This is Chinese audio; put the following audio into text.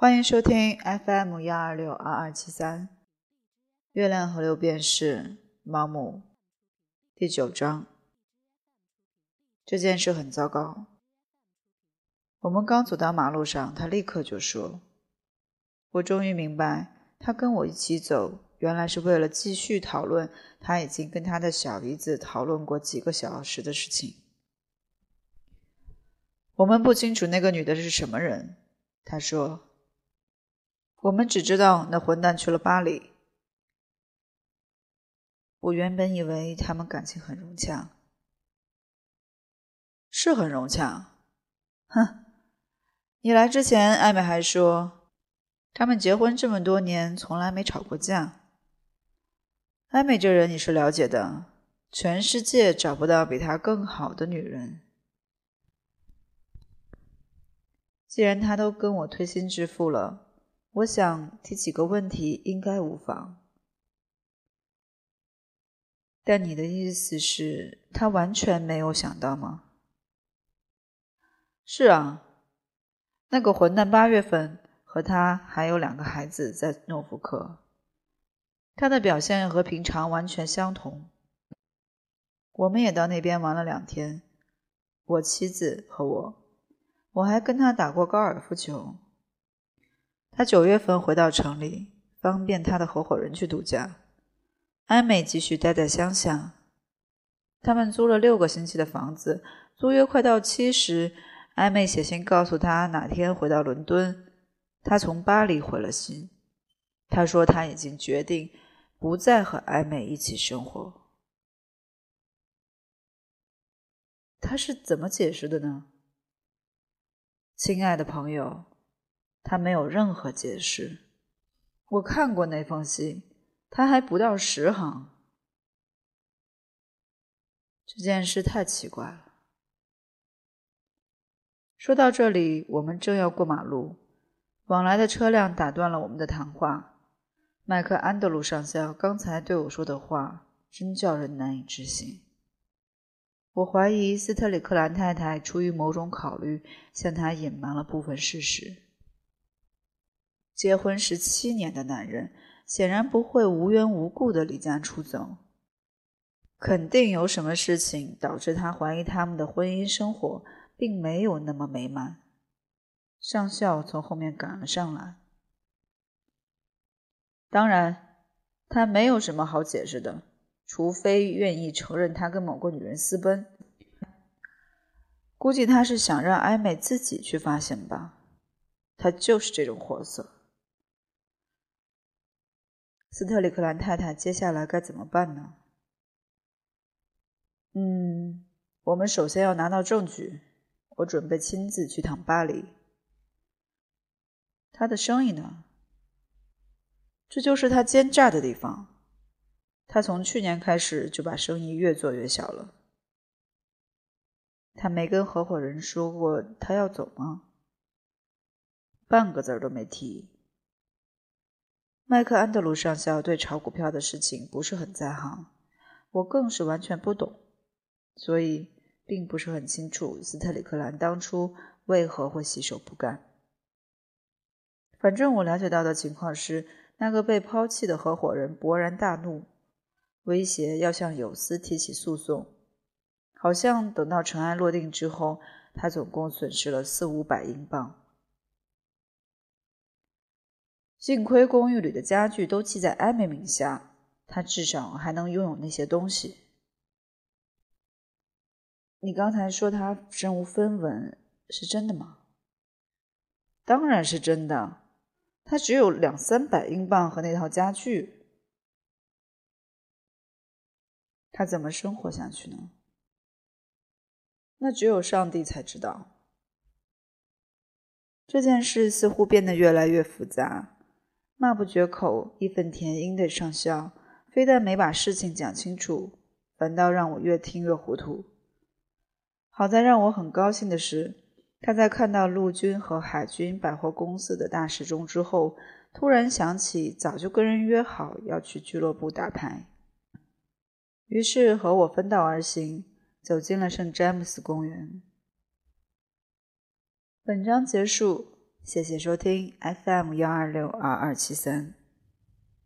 欢迎收听 FM 幺二六二二七三，月亮河流便士猫母第九章。这件事很糟糕。我们刚走到马路上，他立刻就说：“我终于明白，他跟我一起走，原来是为了继续讨论他已经跟他的小姨子讨论过几个小时的事情。”我们不清楚那个女的是什么人，他说。我们只知道那混蛋去了巴黎。我原本以为他们感情很融洽，是很融洽。哼，你来之前，艾美还说他们结婚这么多年从来没吵过架。艾美这人你是了解的，全世界找不到比她更好的女人。既然他都跟我推心置腹了。我想提几个问题，应该无妨。但你的意思是，他完全没有想到吗？是啊，那个混蛋八月份和他还有两个孩子在诺福克，他的表现和平常完全相同。我们也到那边玩了两天，我妻子和我，我还跟他打过高尔夫球。他九月份回到城里，方便他的合伙人去度假。艾美继续待在乡下。他们租了六个星期的房子，租约快到期时，艾美写信告诉他哪天回到伦敦。他从巴黎回了信，他说他已经决定不再和艾美一起生活。他是怎么解释的呢？亲爱的朋友。他没有任何解释。我看过那封信，他还不到十行。这件事太奇怪了。说到这里，我们正要过马路，往来的车辆打断了我们的谈话。麦克安德鲁上校刚才对我说的话，真叫人难以置信。我怀疑斯特里克兰太太出于某种考虑，向他隐瞒了部分事实。结婚十七年的男人显然不会无缘无故的离家出走，肯定有什么事情导致他怀疑他们的婚姻生活并没有那么美满。上校从后面赶了上来。当然，他没有什么好解释的，除非愿意承认他跟某个女人私奔。估计他是想让艾美自己去发现吧，他就是这种货色。斯特里克兰太太，接下来该怎么办呢？嗯，我们首先要拿到证据。我准备亲自去趟巴黎。他的生意呢？这就是他奸诈的地方。他从去年开始就把生意越做越小了。他没跟合伙人说过他要走吗？半个字儿都没提。麦克安德鲁上校对炒股票的事情不是很在行，我更是完全不懂，所以并不是很清楚斯特里克兰当初为何会洗手不干。反正我了解到的情况是，那个被抛弃的合伙人勃然大怒，威胁要向有斯提起诉讼。好像等到尘埃落定之后，他总共损失了四五百英镑。幸亏公寓里的家具都记在艾美名下，他至少还能拥有那些东西。你刚才说他身无分文，是真的吗？当然是真的，他只有两三百英镑和那套家具，他怎么生活下去呢？那只有上帝才知道。这件事似乎变得越来越复杂。骂不绝口、义愤填膺的上校，非但没把事情讲清楚，反倒让我越听越糊涂。好在让我很高兴的是，他在看到陆军和海军百货公司的大时钟之后，突然想起早就跟人约好要去俱乐部打牌，于是和我分道而行，走进了圣詹姆斯公园。本章结束。谢谢收听 FM 幺二六二二七三。